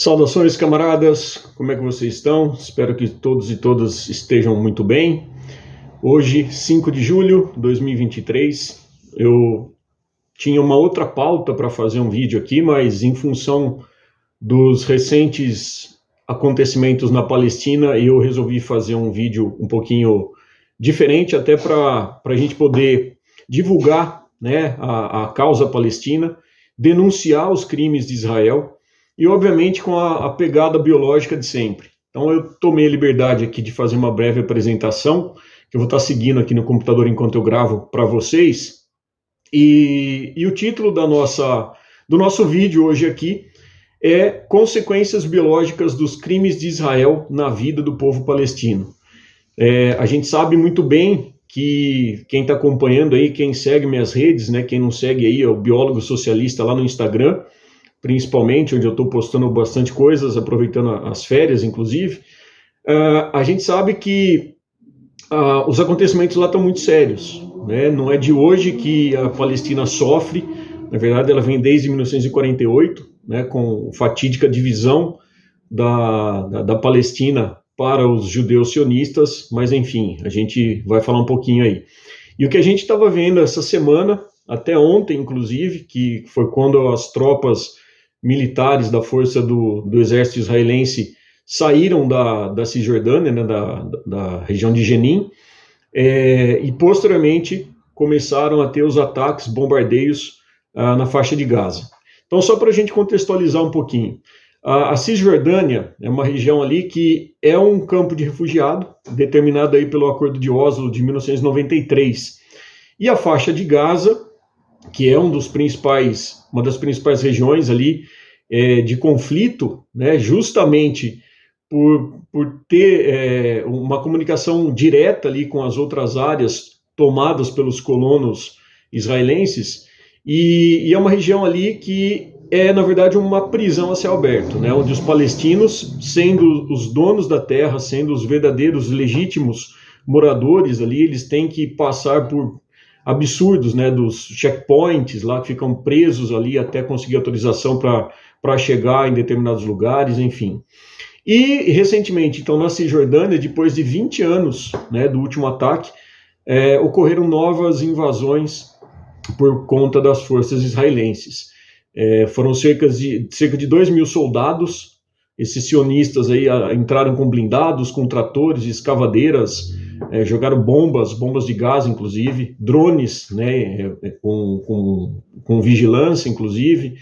Saudações, camaradas! Como é que vocês estão? Espero que todos e todas estejam muito bem. Hoje, 5 de julho de 2023, eu tinha uma outra pauta para fazer um vídeo aqui, mas em função dos recentes acontecimentos na Palestina, eu resolvi fazer um vídeo um pouquinho diferente, até para a gente poder divulgar né, a, a causa palestina, denunciar os crimes de Israel e, obviamente, com a, a pegada biológica de sempre. Então, eu tomei a liberdade aqui de fazer uma breve apresentação, que eu vou estar seguindo aqui no computador enquanto eu gravo para vocês. E, e, o título da nossa, do nosso vídeo hoje aqui é Consequências Biológicas dos Crimes de Israel na Vida do Povo Palestino. É, a gente sabe muito bem que quem está acompanhando aí, quem segue minhas redes, né, quem não segue aí, é o Biólogo Socialista lá no Instagram, principalmente, onde eu estou postando bastante coisas, aproveitando as férias, inclusive, uh, a gente sabe que uh, os acontecimentos lá estão muito sérios. Né? Não é de hoje que a Palestina sofre, na verdade, ela vem desde 1948, né, com fatídica divisão da, da, da Palestina para os judeus sionistas, mas enfim, a gente vai falar um pouquinho aí. E o que a gente estava vendo essa semana, até ontem, inclusive, que foi quando as tropas militares da força do, do exército israelense saíram da, da Cisjordânia, né, da, da região de Jenin, é, e posteriormente começaram a ter os ataques, bombardeios ah, na faixa de Gaza. Então, só para a gente contextualizar um pouquinho, a, a, Cisjordânia é uma região ali que é um campo de refugiado, determinado aí pelo Acordo de Oslo de 1993. E a faixa de Gaza que é um dos principais, uma das principais regiões ali é, de conflito, né, justamente por, por ter é, uma comunicação direta ali com as outras áreas tomadas pelos colonos israelenses, e, e é uma região ali que é, na verdade, uma prisão a céu aberto, né, onde os palestinos, sendo os donos da terra, sendo os verdadeiros legítimos moradores ali, eles têm que passar por absurdos, né, dos checkpoints lá que ficam presos ali até conseguir autorização para chegar em determinados lugares, enfim. E recentemente, então, na Cisjordânia, depois de 20 anos né, do último ataque, é, ocorreram novas invasões por conta das forças israelenses. É, foram cerca de, cerca de 2 mil soldados, esses sionistas aí a, entraram com blindados, com tratores, escavadeiras, é, jogaram bombas, bombas de gás, inclusive, drones, né, é, é, com, com, com vigilância, inclusive,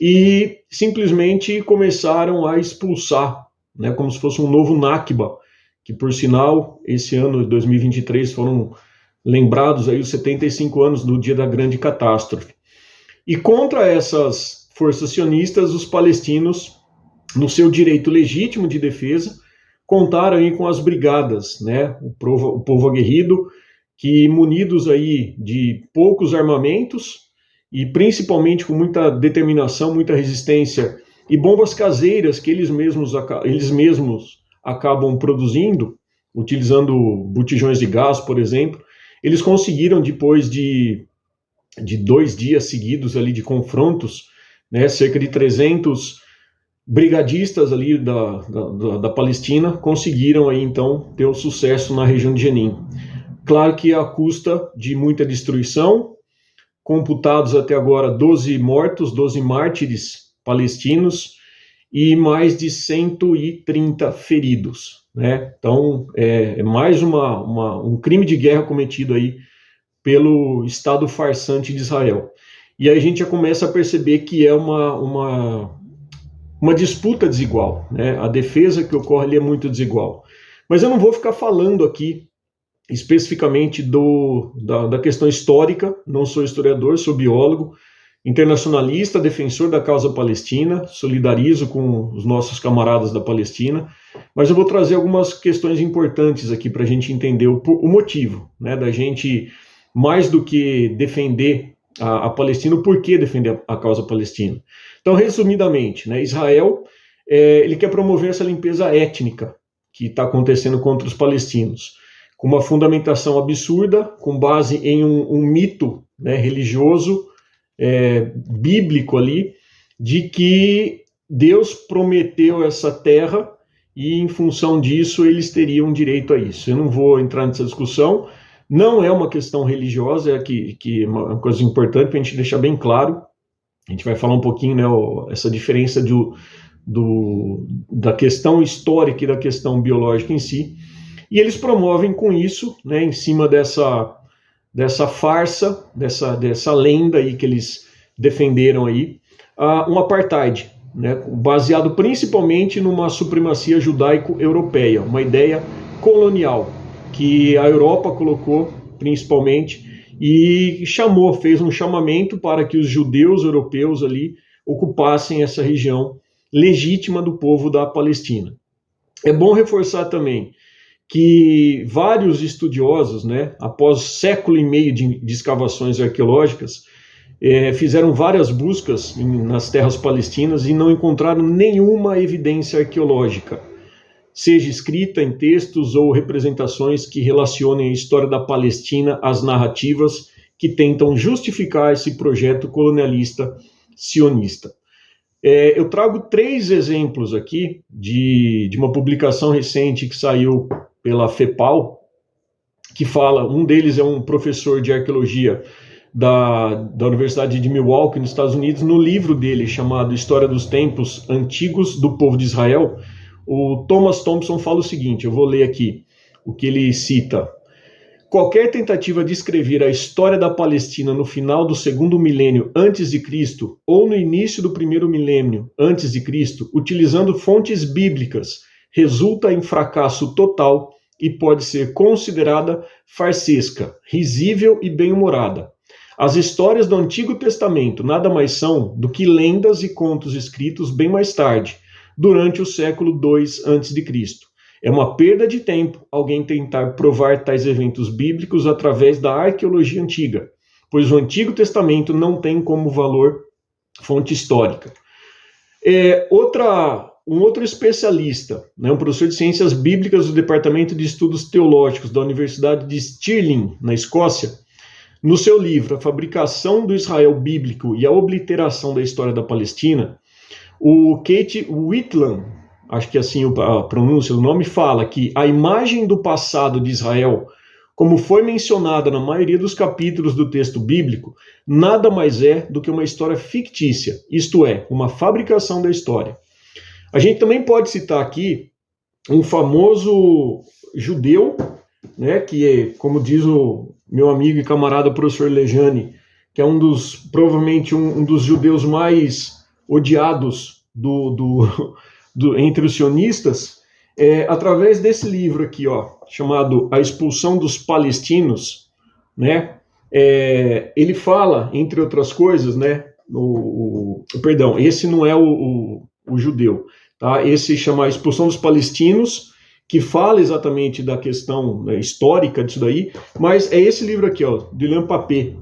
e simplesmente começaram a expulsar, né, como se fosse um novo Nakba, que por sinal, esse ano de 2023 foram lembrados aí os 75 anos do dia da grande catástrofe. E contra essas forças sionistas, os palestinos, no seu direito legítimo de defesa, contaram aí com as brigadas, né, o povo, o povo aguerrido, que munidos aí de poucos armamentos e principalmente com muita determinação, muita resistência e bombas caseiras que eles mesmos, eles mesmos acabam produzindo, utilizando botijões de gás, por exemplo, eles conseguiram depois de, de dois dias seguidos ali de confrontos, né, cerca de 300 brigadistas ali da, da, da, Palestina conseguiram aí então ter o sucesso na região de Jenin. Claro que à custa de muita destruição, computados até agora 12 mortos, 12 mártires palestinos e mais de 130 feridos. Né? Então é, é mais uma, uma, um crime de guerra cometido aí pelo Estado farsante de Israel. E aí a gente já começa a perceber que é uma, uma uma disputa desigual. Né? A defesa que ocorre ali é muito desigual. Mas eu não vou ficar falando aqui especificamente do, da, da questão histórica, não sou historiador, sou biólogo, internacionalista, defensor da causa palestina, solidarizo com os nossos camaradas da Palestina, mas eu vou trazer algumas questões importantes aqui para a gente entender o, o, motivo né, da gente, mais do que defender a, a Palestina, o porquê defender a, causa palestina. Então, resumidamente, né, Israel é, ele quer promover essa limpeza étnica que está acontecendo contra os palestinos, com uma fundamentação absurda, com base em um, um mito né, religioso, é, bíblico ali, de que Deus prometeu essa terra e, em função disso, eles teriam direito a isso. Eu não vou entrar nessa discussão, não é uma questão religiosa, é que, que é uma coisa importante para a gente deixar bem claro. A gente vai falar um pouquinho, né, essa diferença do, do, da questão histórica e da questão biológica em si. E eles promovem com isso, né, em cima dessa, dessa farsa, dessa, dessa lenda aí que eles defenderam aí, uh, um apartheid, né, baseado principalmente numa supremacia judaico-europeia, uma ideia colonial que a Europa colocou principalmente e chamou, fez um chamamento para que os judeus europeus ali ocupassem essa região legítima do povo da Palestina. É bom reforçar também que vários estudiosos, né, após século e meio de, de escavações arqueológicas, é, fizeram várias buscas em, nas terras palestinas e não encontraram nenhuma evidência arqueológica, seja escrita em textos ou representações que relacionem a história da Palestina às narrativas que tentam justificar esse projeto colonialista sionista. É, eu trago três exemplos aqui de, de uma publicação recente que saiu pela FEPAL, que fala, um deles é um professor de arqueologia da, da Universidade de Milwaukee, nos Estados Unidos, no livro dele chamado História dos Tempos Antigos do Povo de Israel, o Thomas Thompson fala o seguinte: eu vou ler aqui o que ele cita. Qualquer tentativa de escrever a história da Palestina no final do segundo milênio antes de Cristo ou no início do primeiro milênio antes de Cristo, utilizando fontes bíblicas, resulta em fracasso total e pode ser considerada farsesca, risível e bem-humorada. As histórias do Antigo Testamento nada mais são do que lendas e contos escritos bem mais tarde, durante o século II a.C. É uma perda de tempo alguém tentar provar tais eventos bíblicos através da arqueologia antiga, pois o Antigo Testamento não tem como valor fonte histórica. É, outra, um outro especialista, né, um professor de ciências bíblicas do Departamento de Estudos Teológicos da Universidade de Stirling, na Escócia, no seu livro A Fabricação do Israel Bíblico e a Obliteração da História da Palestina, o Kate Whitlam, acho que assim a pronúncia do nome, fala que a imagem do passado de Israel, como foi mencionada na maioria dos capítulos do texto bíblico, nada mais é do que uma história fictícia, isto é, uma fabricação da história. A gente também pode citar aqui um famoso judeu, né, que é, como diz o meu amigo e camarada professor Lejane, que é um dos, provavelmente um, um dos judeus mais odiados do, do, do, entre os sionistas, é, através desse livro aqui, ó, chamado A Expulsão dos Palestinos, né? É, ele fala, entre outras coisas, né? O, o perdão, esse não é o, o, o, judeu, tá? Esse chama A Expulsão dos Palestinos, que fala exatamente da questão né, histórica disso daí, mas é esse livro aqui, ó, de Lampapé,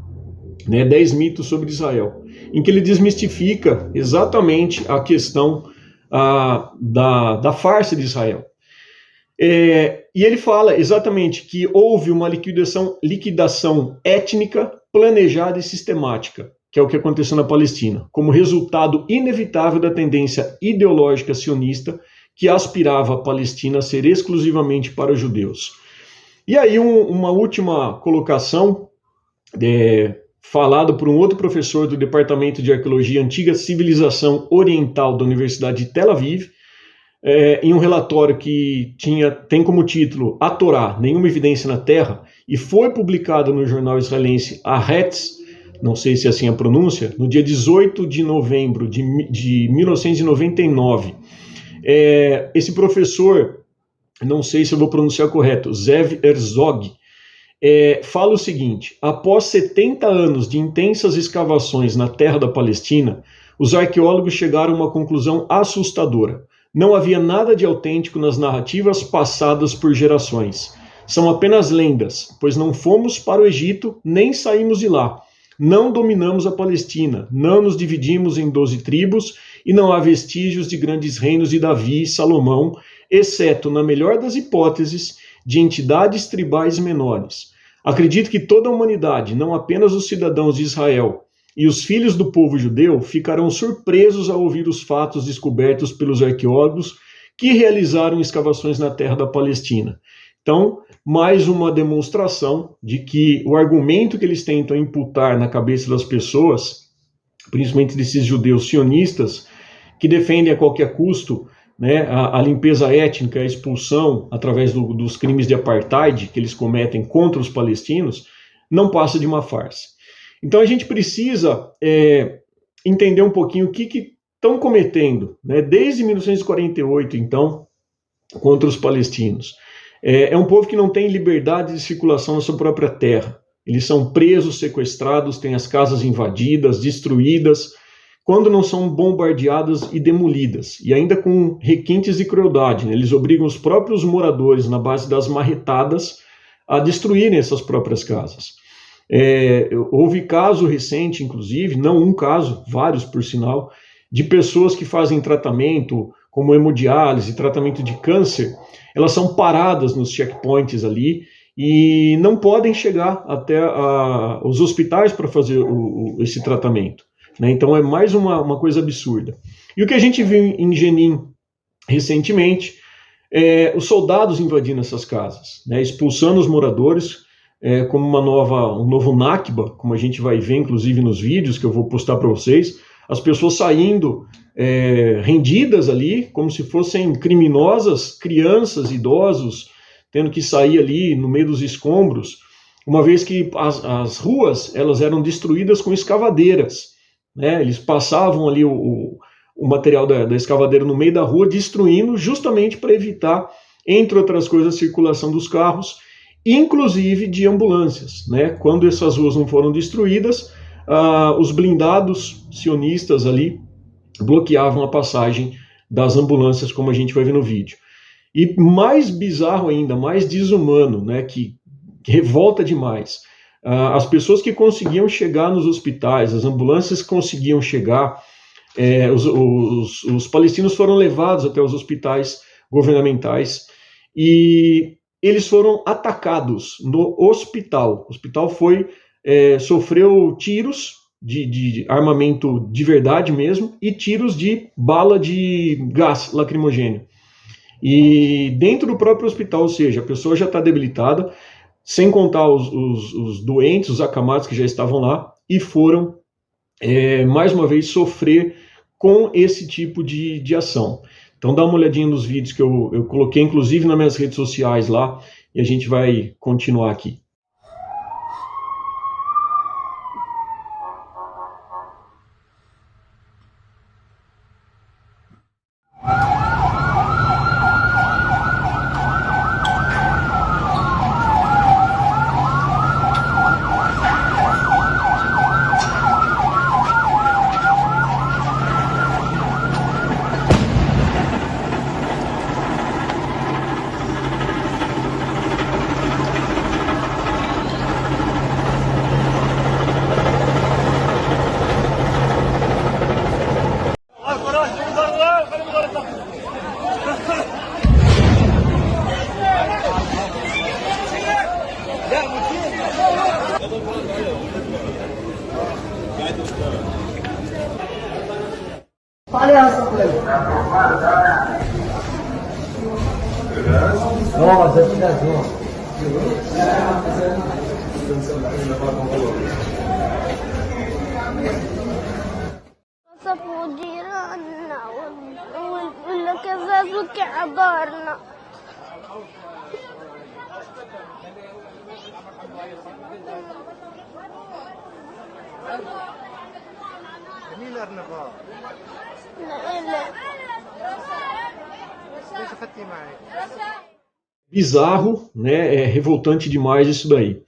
né? 10 mitos sobre Israel em que ele desmistifica exatamente a questão ah, da, da farsa de Israel. É, e ele fala exatamente que houve uma liquidação, liquidação étnica planejada e sistemática, que é o que aconteceu na Palestina, como resultado inevitável da tendência ideológica sionista que aspirava a Palestina a ser exclusivamente para os judeus. E aí, um, uma última colocação, é, falado por um outro professor do Departamento de Arqueologia Antiga Civilização Oriental da Universidade de Tel Aviv, é, em um relatório que tinha, tem como título A Torá, Nenhuma Evidência na Terra, e foi publicado no jornal israelense Haaretz, não sei se é assim a pronúncia, no dia 18 de novembro de, de 1999. É, esse professor, não sei se eu vou pronunciar correto, Zev Herzog, é, fala o seguinte: após 70 anos de intensas escavações na terra da Palestina, os arqueólogos chegaram a uma conclusão assustadora. Não havia nada de autêntico nas narrativas passadas por gerações. São apenas lendas, pois não fomos para o Egito nem saímos de lá. Não dominamos a Palestina, não nos dividimos em doze tribos e não há vestígios de grandes reinos de Davi e Salomão, exceto, na melhor das hipóteses, de entidades tribais menores. Acredito que toda a humanidade, não apenas os cidadãos de Israel, e os filhos do povo judeu ficarão surpresos ao ouvir os fatos descobertos pelos arqueólogos que realizaram escavações na terra da Palestina. Então, mais uma demonstração de que o argumento que eles tentam imputar na cabeça das pessoas, principalmente desses judeus sionistas, que defendem a qualquer custo né, a, a, limpeza étnica, a expulsão através do, dos crimes de apartheid que eles cometem contra os palestinos, não passa de uma farsa. Então a gente precisa é, entender um pouquinho o que estão cometendo, né, desde 1948, então, contra os palestinos. É, é um povo que não tem liberdade de circulação na sua própria terra. Eles são presos, sequestrados, têm as casas invadidas, destruídas, quando não são bombardeadas e demolidas, e ainda com requintes de crueldade. Né? Eles obrigam os próprios moradores, na base das marretadas, a destruírem essas próprias casas. É, houve caso recente, inclusive, não um caso, vários por sinal, de pessoas que fazem tratamento, como hemodiálise, tratamento de câncer, elas são paradas nos checkpoints ali e não podem chegar até a, os hospitais para fazer o, o, esse tratamento. Né? Então é mais uma, uma coisa absurda. E o que a gente viu em Jenin recentemente é os soldados invadindo essas casas, né? expulsando os moradores, é, como uma nova, um novo Nakba, como a gente vai ver inclusive nos vídeos que eu vou postar para vocês, as pessoas saindo é, rendidas ali, como se fossem criminosas, crianças, idosos, tendo que sair ali no meio dos escombros, uma vez que as, as ruas elas eram destruídas com escavadeiras, né? Eles passavam ali o, o, material da, da escavadeira no meio da rua, destruindo justamente para evitar, entre outras coisas, a circulação dos carros inclusive de ambulâncias. Né? Quando essas ruas não foram destruídas, ah, os blindados sionistas ali bloqueavam a passagem das ambulâncias, como a gente vai ver no vídeo. E mais bizarro ainda, mais desumano, né, que, revolta demais, as pessoas que conseguiam chegar nos hospitais, as ambulâncias conseguiam chegar, é, os, os, os palestinos foram levados até os hospitais governamentais e eles foram atacados no hospital. O hospital foi é, sofreu tiros de, de, armamento de verdade mesmo e tiros de bala de gás lacrimogêneo. E dentro do próprio hospital, ou seja, a pessoa já está debilitada, sem contar os, os, os, doentes, os acamados que já estavam lá, e foram, é, mais uma vez, sofrer com esse tipo de, de ação. Então dá uma olhadinha nos vídeos que eu, eu coloquei, inclusive nas minhas redes sociais lá, e a gente vai continuar aqui. Bizarro, né? É revoltante demais isso daí.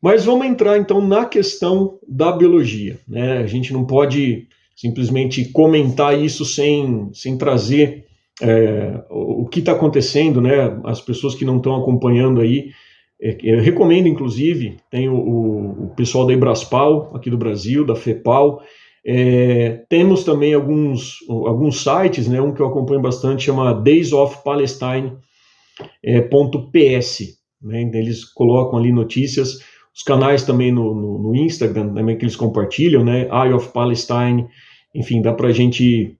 Mas vamos entrar então na questão da biologia. Né? A gente não pode simplesmente comentar isso sem, sem trazer é, o que está acontecendo, né? As pessoas que não estão acompanhando aí, é, eu recomendo, inclusive, tem o, o, pessoal da Ibraspal, aqui do Brasil, da FEPAL, é, temos também alguns, alguns sites, né, um que eu acompanho bastante chama daysofpalestine.ps, né, eles colocam ali notícias, os canais também no, no, no Instagram, também que eles compartilham, né? Eye of Palestine, enfim, dá para a gente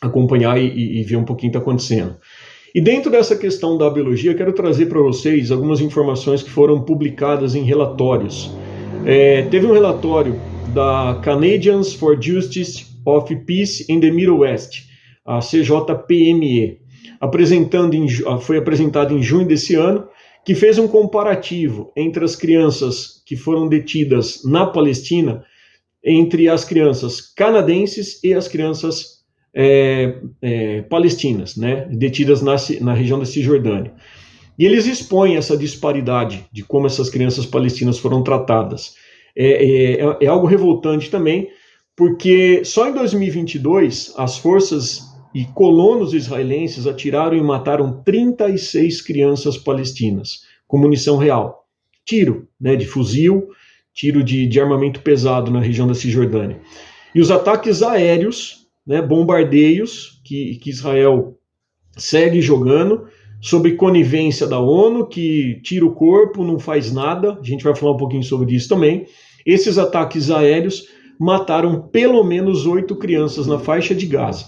acompanhar e, e, ver um pouquinho o que está acontecendo. E dentro dessa questão da biologia, quero trazer para vocês algumas informações que foram publicadas em relatórios. É, teve um relatório da Canadians for Justice of Peace in the Middle West, a CJPME, apresentando em, foi apresentado em junho desse ano, que fez um comparativo entre as crianças que foram detidas na Palestina, entre as crianças canadenses e as crianças é, é, palestinas, né, detidas na, na região da Cisjordânia. E eles expõem essa disparidade de como essas crianças palestinas foram tratadas. É, é, é algo revoltante também, porque só em 2022 as forças e colonos israelenses atiraram e mataram 36 crianças palestinas com munição real. Tiro né, de fuzil, tiro de, de armamento pesado na região da Cisjordânia. E os ataques aéreos né, bombardeios que, que Israel segue jogando, sobre conivência da ONU, que tira o corpo, não faz nada. A gente vai falar um pouquinho sobre isso também. Esses ataques aéreos mataram pelo menos oito crianças na faixa de Gaza.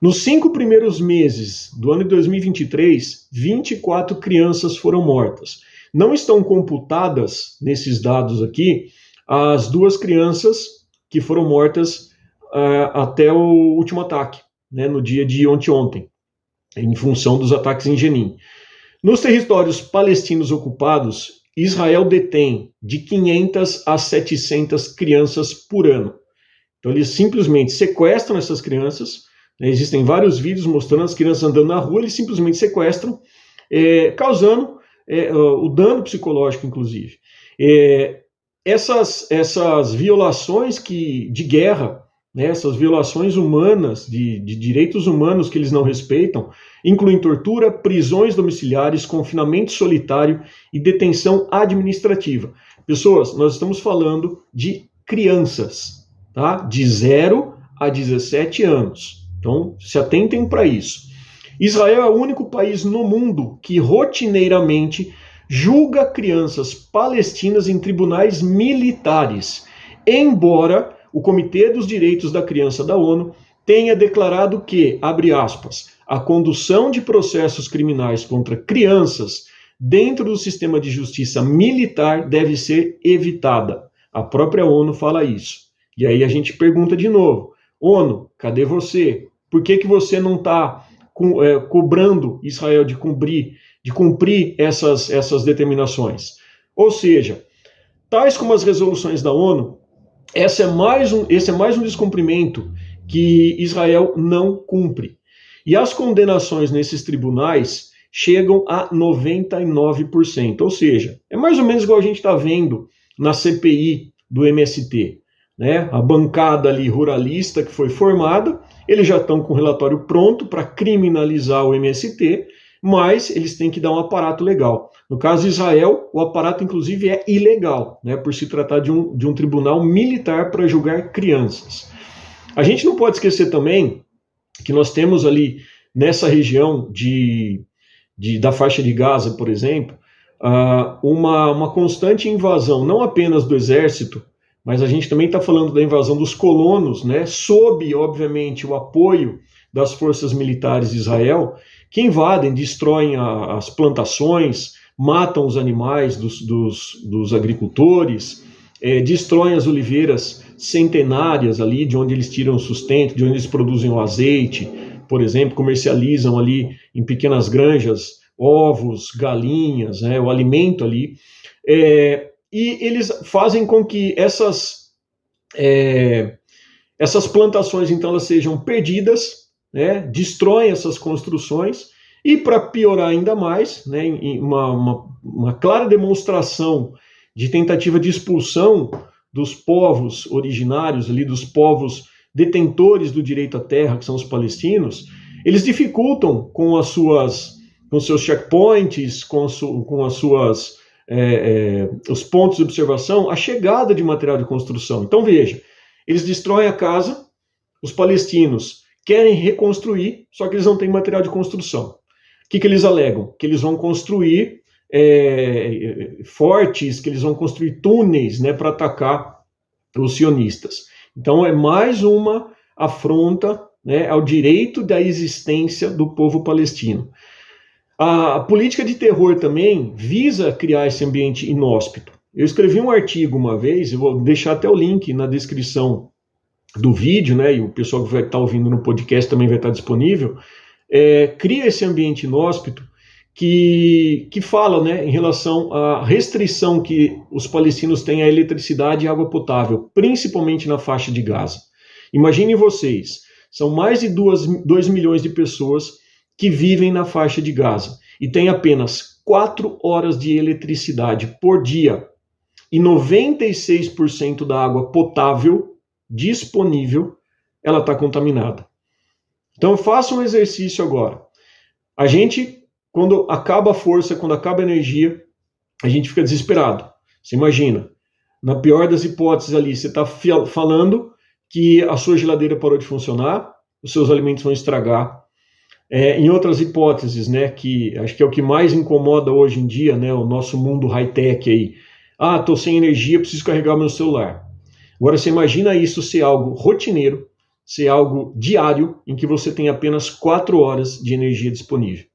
Nos cinco primeiros meses do ano de 2023, 24 crianças foram mortas. Não estão computadas nesses dados aqui as duas crianças que foram mortas uh, até o último ataque, né, no dia de ontem, ontem, em função dos ataques em Jenin. Nos territórios palestinos ocupados, Israel detém de 500 a 700 crianças por ano. Então eles simplesmente sequestram essas crianças. Né, existem vários vídeos mostrando as crianças andando na rua, eles simplesmente sequestram, é, causando é, o dano psicológico, inclusive. É, essas, essas violações que, de guerra né, essas violações humanas, de, de, direitos humanos que eles não respeitam, incluem tortura, prisões domiciliares, confinamento solitário e detenção administrativa. Pessoas, nós estamos falando de crianças, tá? De 0 a 17 anos. Então, se atentem para isso. Israel é o único país no mundo que rotineiramente julga crianças palestinas em tribunais militares, embora o Comitê dos Direitos da Criança da ONU tenha declarado que, abre aspas, a condução de processos criminais contra crianças dentro do sistema de justiça militar deve ser evitada. A própria ONU fala isso. E aí a gente pergunta de novo: ONU, cadê você? Por que, que você não está co é, cobrando Israel de cumprir, de cumprir essas, essas determinações? Ou seja, tais como as resoluções da ONU essa é mais um, esse é mais um descumprimento que Israel não cumpre. E as condenações nesses tribunais chegam a 99%. Ou seja, é mais ou menos igual a gente está vendo na CPI do MST. Né? A bancada ali ruralista que foi formada, eles já estão com o relatório pronto para criminalizar o MST, mas eles têm que dar um aparato legal. No caso de Israel, o aparato, inclusive, é ilegal, né, por se tratar de um, de um tribunal militar para julgar crianças. A gente não pode esquecer também que nós temos ali nessa região de, de da faixa de Gaza, por exemplo, uh, uma, uma constante invasão, não apenas do exército, mas a gente também está falando da invasão dos colonos, né, sob, obviamente, o apoio das forças militares de Israel, que invadem, destroem a, as plantações, matam os animais dos, dos, dos agricultores, é, destroem as oliveiras centenárias ali, de onde eles tiram o sustento, de onde eles produzem o azeite, por exemplo, comercializam ali em pequenas granjas ovos, galinhas, né, o alimento ali, é, e eles fazem com que essas é, essas plantações então elas sejam perdidas, né, destroem essas construções e para piorar ainda mais, né, uma, uma, uma clara demonstração de tentativa de expulsão dos povos originários ali, dos povos detentores do direito à terra, que são os palestinos, eles dificultam com as suas, com seus checkpoints, com, su, com as suas, é, é, os pontos de observação, a chegada de material de construção. Então veja, eles destroem a casa, os palestinos querem reconstruir, só que eles não têm material de construção. O que, que eles alegam? Que eles vão construir é, fortes que eles vão construir túneis né, para atacar os sionistas. Então é mais uma afronta né, ao direito da existência do povo palestino. A política de terror também visa criar esse ambiente inóspito. Eu escrevi um artigo uma vez, eu vou deixar até o link na descrição do vídeo, né? E o pessoal que vai estar ouvindo no podcast também vai estar disponível. É, cria esse ambiente inóspito que, que fala né, em relação à restrição que os palestinos têm à eletricidade e água potável, principalmente na faixa de Gaza. Imaginem vocês, são mais de 2 milhões de pessoas que vivem na faixa de Gaza e têm apenas 4 horas de eletricidade por dia e 96% da água potável disponível ela está contaminada. Então faça um exercício agora. A gente quando acaba a força, quando acaba a energia, a gente fica desesperado. Você imagina, na pior das hipóteses ali, você está falando que a sua geladeira parou de funcionar, os seus alimentos vão estragar. É, em outras hipóteses, né, que acho que é o que mais incomoda hoje em dia, né, o nosso mundo high-tech aí. Ah, estou sem energia, preciso carregar meu celular. Agora você imagina isso ser algo rotineiro, ser algo diário, em que você tem apenas quatro horas de energia disponível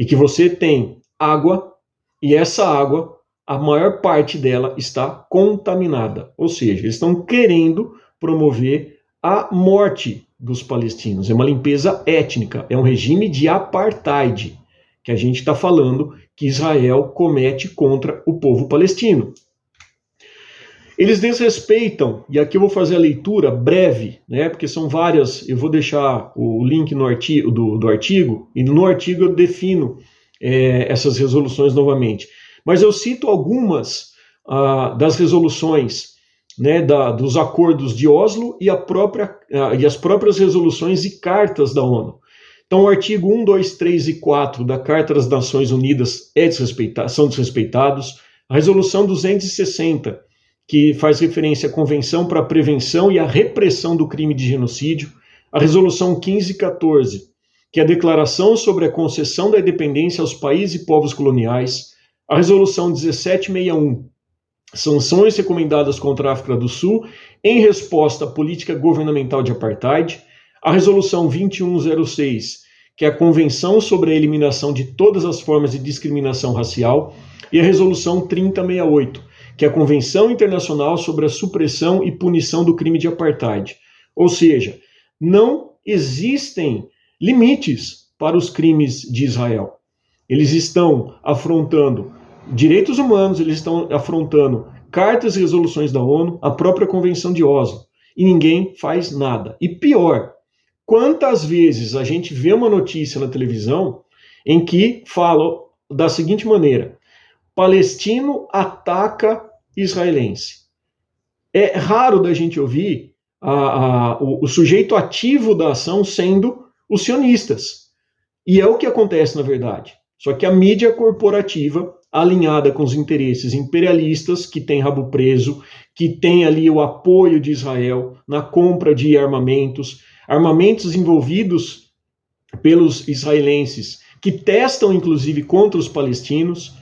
e que você tem água e essa água, a maior parte dela está contaminada. Ou seja, eles estão querendo promover a morte dos palestinos. É uma limpeza étnica, é um regime de apartheid que a gente está falando que Israel comete contra o povo palestino. Eles desrespeitam, e aqui eu vou fazer a leitura breve, né, porque são várias, eu vou deixar o link no artigo, do, do artigo, e no artigo eu defino é, essas resoluções novamente. Mas eu cito algumas ah, das resoluções né, da, dos acordos de Oslo e, a própria, ah, e as próprias resoluções e cartas da ONU. Então, o artigo 1, 2, 3 e 4 da Carta das Nações Unidas é desrespeita são desrespeitados. A resolução 260 que faz referência à Convenção para a Prevenção e a Repressão do Crime de Genocídio, a Resolução 1514, que é a Declaração sobre a Concessão da Independência aos Países e Povos Coloniais, a Resolução 1761, sanções recomendadas contra a África do Sul em resposta à política governamental de apartheid, a Resolução 2106, que é a Convenção sobre a Eliminação de Todas as Formas de Discriminação Racial, e a Resolução 3068, que é a Convenção Internacional sobre a Supressão e Punição do Crime de Apartheid. Ou seja, não existem limites para os crimes de Israel. Eles estão afrontando direitos humanos, eles estão afrontando cartas e resoluções da ONU, a própria Convenção de Oslo, e ninguém faz nada. E pior, quantas vezes a gente vê uma notícia na televisão em que fala da seguinte maneira: palestino ataca israelense. É raro da gente ouvir a, a, o, o sujeito ativo da ação sendo os sionistas. E é o que acontece na verdade. Só que a mídia corporativa, alinhada com os interesses imperialistas, que tem rabo preso, que tem ali o apoio de Israel na compra de armamentos, armamentos envolvidos pelos israelenses, que testam inclusive contra os palestinos,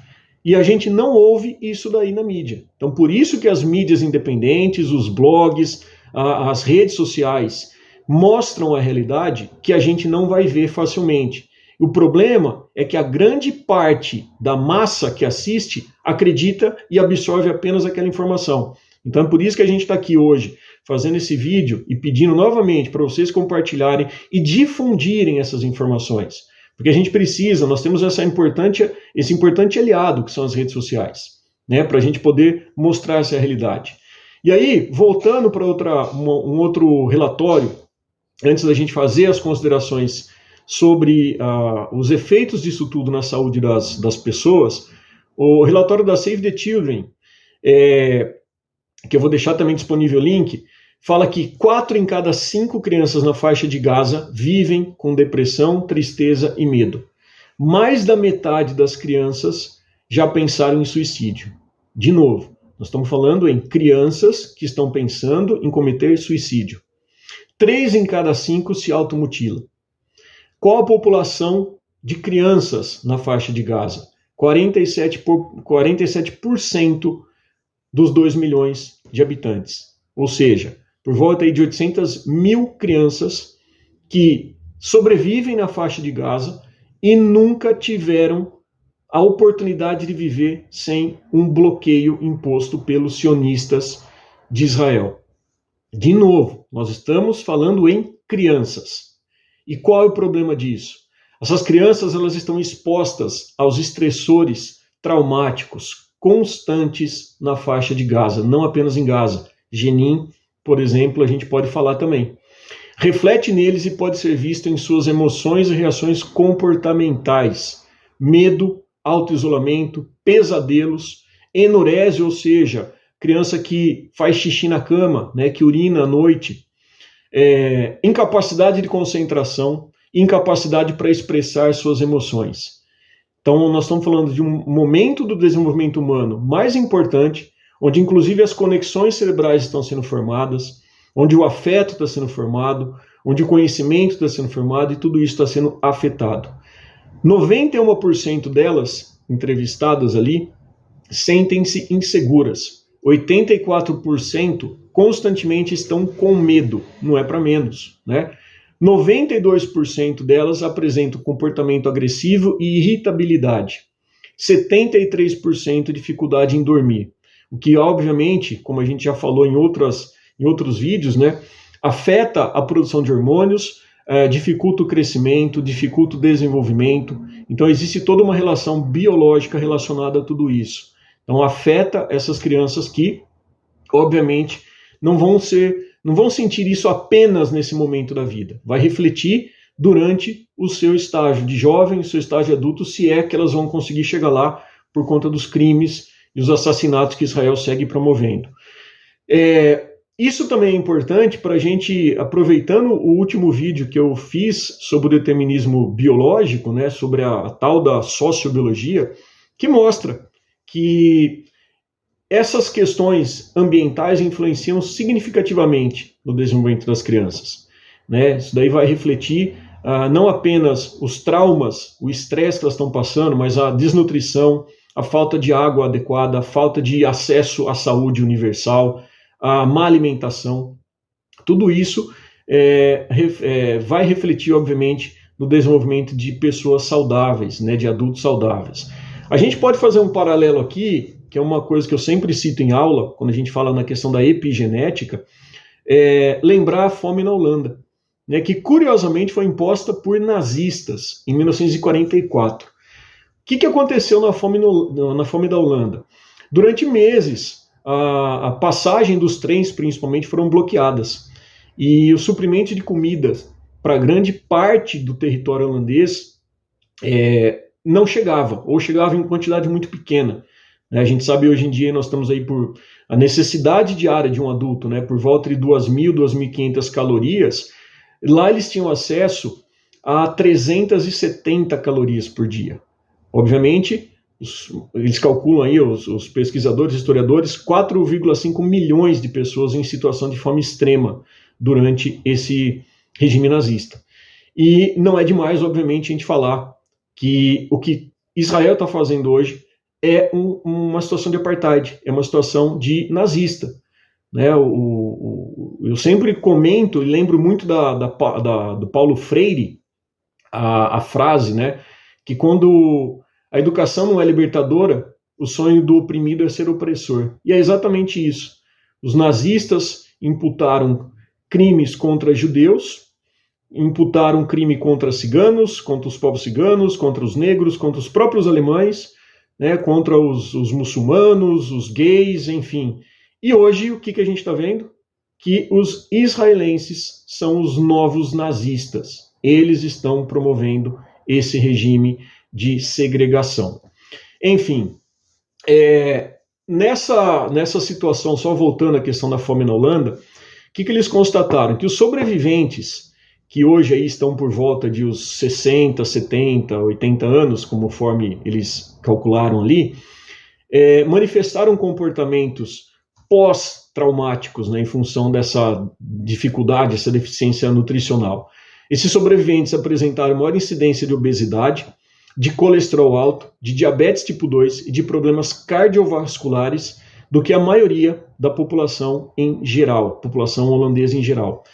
e a gente não ouve isso daí na mídia. Então, por isso que as mídias independentes, os blogs, a, as redes sociais mostram a realidade que a gente não vai ver facilmente. O problema é que a grande parte da massa que assiste acredita e absorve apenas aquela informação. Então, é por isso que a gente está aqui hoje fazendo esse vídeo e pedindo novamente para vocês compartilharem e difundirem essas informações. Porque a gente precisa, nós temos essa importante, esse importante aliado que são as redes sociais, né, para a gente poder mostrar essa realidade. E aí, voltando para um outro relatório, antes da gente fazer as considerações sobre uh, os efeitos disso tudo na saúde das, das pessoas, o relatório da Save the Children, é, que eu vou deixar também disponível o link, fala que quatro em cada cinco crianças na faixa de Gaza vivem com depressão, tristeza e medo. Mais da metade das crianças já pensaram em suicídio. De novo, nós estamos falando em crianças que estão pensando em cometer suicídio. Três em cada cinco se automutilam. Qual a população de crianças na faixa de Gaza? 47%, por, 47% dos 2 milhões de habitantes. Ou seja, por volta de 800 mil crianças que sobrevivem na faixa de Gaza e nunca tiveram a oportunidade de viver sem um bloqueio imposto pelos sionistas de Israel. De novo, nós estamos falando em crianças. E qual é o problema disso? Essas crianças elas estão expostas aos estressores traumáticos constantes na faixa de Gaza, não apenas em Gaza. Jenin, por exemplo, a gente pode falar também. Reflete neles e pode ser visto em suas emoções e reações comportamentais: medo, autoisolamento, pesadelos, enurese, ou seja, criança que faz xixi na cama, né, que urina à noite, é, incapacidade de concentração, incapacidade para expressar suas emoções. Então, nós estamos falando de um momento do desenvolvimento humano mais importante, onde inclusive as conexões cerebrais estão sendo formadas, onde o afeto está sendo formado, onde o conhecimento está sendo formado e tudo isso está sendo afetado. 91% delas entrevistadas ali sentem-se inseguras. 84% constantemente estão com medo, não é para menos, né? 92% delas apresentam comportamento agressivo e irritabilidade. 73% dificuldade em dormir. O que, obviamente, como a gente já falou em, outras, em outros vídeos, né, afeta a produção de hormônios, é, dificulta o crescimento, dificulta o desenvolvimento. Então, existe toda uma relação biológica relacionada a tudo isso. Então, afeta essas crianças que, obviamente, não vão ser não vão sentir isso apenas nesse momento da vida. Vai refletir durante o seu estágio de jovem, o seu estágio adulto, se é que elas vão conseguir chegar lá por conta dos crimes e os assassinatos que Israel segue promovendo. É, isso também é importante para a gente, aproveitando o último vídeo que eu fiz sobre o determinismo biológico, né, sobre a, a tal da sociobiologia, que mostra que essas questões ambientais influenciam significativamente no desenvolvimento das crianças. Né? Isso daí vai refletir ah, não apenas os traumas, o estresse que elas estão passando, mas a desnutrição, a falta de água adequada, a falta de acesso à saúde universal, a má alimentação. Tudo isso é, é, vai refletir, obviamente, no desenvolvimento de pessoas saudáveis, né, de adultos saudáveis. A gente pode fazer um paralelo aqui que é uma coisa que eu sempre cito em aula, quando a gente fala na questão da epigenética, é lembrar a fome na Holanda, né, que curiosamente foi imposta por nazistas em 1944. Que, que aconteceu na fome, no, na fome da Holanda? Durante meses, a, a passagem dos trens, principalmente, foram bloqueadas. E o suprimento de comida para grande parte do território holandês é, não chegava, ou chegava em quantidade muito pequena. Né? A gente sabe hoje em dia nós estamos aí por a necessidade diária de um adulto, né, por volta de 2.000, 2.500 calorias. Lá eles tinham acesso a 370 calorias por dia. Obviamente, os, eles calculam aí, os, os pesquisadores, historiadores, 4,5 milhões de pessoas em situação de fome extrema durante esse regime nazista. E não é demais, obviamente, a gente falar que o que Israel está fazendo hoje é um, uma situação de apartheid, é uma situação de nazista. Né? O, o, eu sempre comento e lembro muito da, da, da, do Paulo Freire, a, a frase, né, que quando a educação não é libertadora, o sonho do oprimido é ser opressor. E é exatamente isso. Os nazistas imputaram crimes contra judeus, imputaram crime contra ciganos, contra os povos ciganos, contra os negros, contra os próprios alemães, né, contra os, os, muçulmanos, os gays, enfim. E hoje o que, que a gente está vendo? Que os israelenses são os novos nazistas. Eles estão promovendo esse regime de segregação. Enfim, é, nessa, nessa situação, só voltando à questão da fome na Holanda, o que, que eles constataram? Que os sobreviventes que hoje aí estão por volta de os 60, 70, 80 anos, conforme eles calcularam ali, é, manifestaram comportamentos pós-traumáticos né, em função dessa dificuldade, essa deficiência nutricional. Esses sobreviventes apresentaram maior incidência de obesidade, de colesterol alto, de diabetes tipo 2 e de problemas cardiovasculares do que a maioria da população em geral, população holandesa em geral.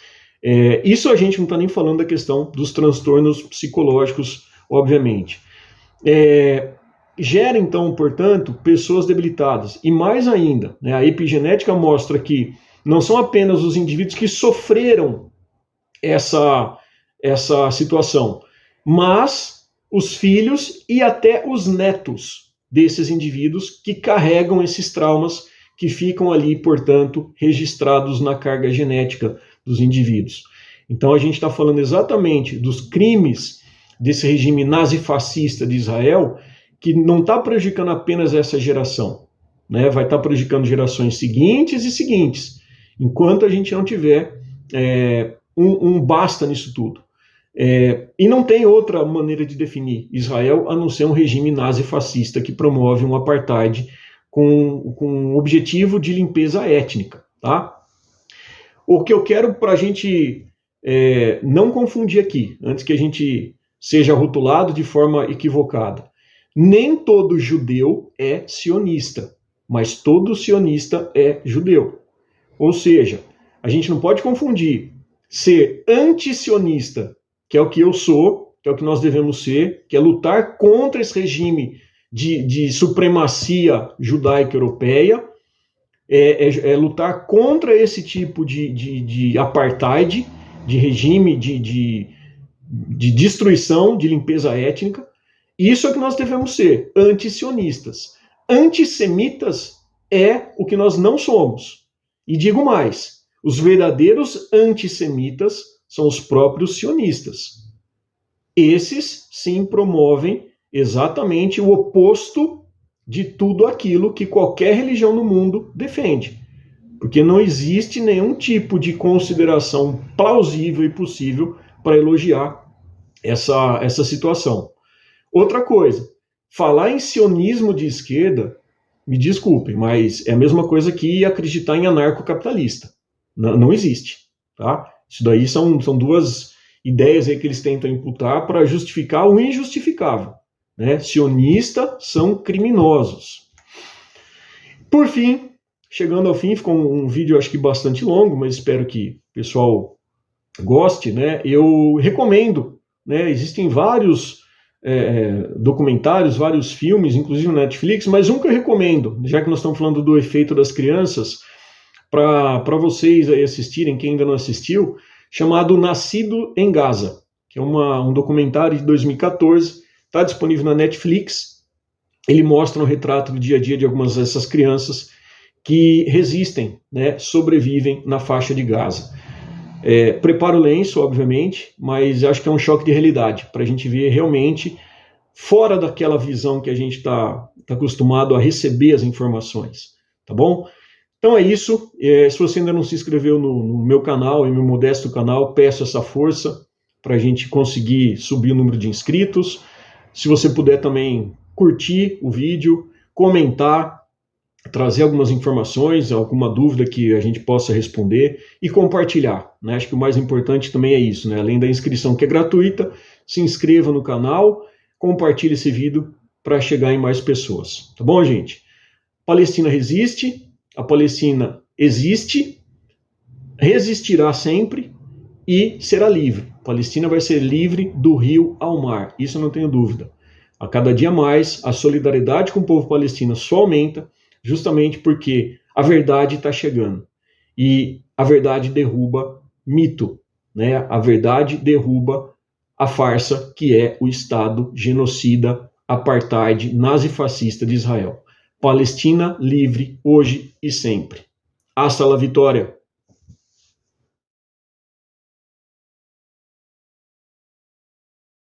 É, isso a gente não está nem falando da questão dos transtornos psicológicos, obviamente. É, gera então, portanto, pessoas debilitadas. E mais ainda, né, a epigenética mostra que não são apenas os indivíduos que sofreram essa, essa situação, mas os filhos e até os netos desses indivíduos que carregam esses traumas que ficam ali, portanto, registrados na carga genética dos indivíduos. Então a gente está falando exatamente dos crimes desse regime nazifascista de Israel que não está prejudicando apenas essa geração, né? vai estar tá prejudicando gerações seguintes e seguintes, enquanto a gente não tiver é, um, um, basta nisso tudo. É, e não tem outra maneira de definir Israel a não ser um regime nazi-fascista que promove um apartheid com, com objetivo de limpeza étnica. Tá? O que eu quero para a gente é, não confundir aqui, antes que a gente seja rotulado de forma equivocada. Nem todo judeu é sionista, mas todo sionista é judeu. Ou seja, a gente não pode confundir ser anti-sionista que é o que eu sou, que é o que nós devemos ser, que é lutar contra esse regime de, de supremacia judaica europeia, é, é, é, lutar contra esse tipo de, de, de apartheid, de regime de, de, de, destruição, de limpeza étnica. Isso é o que nós devemos ser, antisionistas. Antissemitas é o que nós não somos. E digo mais: os verdadeiros antissemitas são os próprios sionistas. Esses sim promovem exatamente o oposto de tudo aquilo que qualquer religião no mundo defende. Porque não existe nenhum tipo de consideração plausível e possível para elogiar essa, essa situação. Outra coisa, falar em sionismo de esquerda, me desculpem, mas é a mesma coisa que acreditar em anarcocapitalista. Não, não existe. Tá? Isso daí são, são duas ideias aí que eles tentam imputar para justificar o injustificável. Né? Sionista são criminosos. Por fim, chegando ao fim, ficou um, vídeo acho que bastante longo, mas espero que o pessoal goste. Né? Eu recomendo, né? existem vários é, documentários, vários filmes, inclusive Netflix, mas um que eu recomendo, já que nós estamos falando do efeito das crianças, para vocês aí assistirem, quem ainda não assistiu, chamado Nascido em Gaza, que é uma, um documentário de 2014, está disponível na Netflix. Ele mostra um retrato do dia a dia de algumas dessas crianças que resistem, né, sobrevivem na faixa de Gaza. É, preparo o lenço, obviamente, mas acho que é um choque de realidade, para a gente ver realmente fora daquela visão que a gente está tá acostumado a receber as informações, tá bom? Então é isso. É, se você ainda não se inscreveu no, no meu canal, em meu modesto canal, peço essa força para a gente conseguir subir o número de inscritos. Se você puder também curtir o vídeo, comentar, trazer algumas informações, alguma dúvida que a gente possa responder e compartilhar. Né? Acho que o mais importante também é isso, né? além da inscrição que é gratuita, se inscreva no canal, compartilhe esse vídeo para chegar em mais pessoas. Tá bom, gente? Palestina resiste, a Palestina existe, resistirá sempre e será livre. A Palestina vai ser livre do rio ao mar, isso eu não tenho dúvida. A cada dia mais, a solidariedade com o povo palestino só aumenta, justamente porque a verdade está chegando. E a verdade derruba mito, né? A verdade derruba a farsa que é o Estado genocida, apartheid, nazifascista de Israel. Palestina livre, hoje e sempre. Hasta la vitória!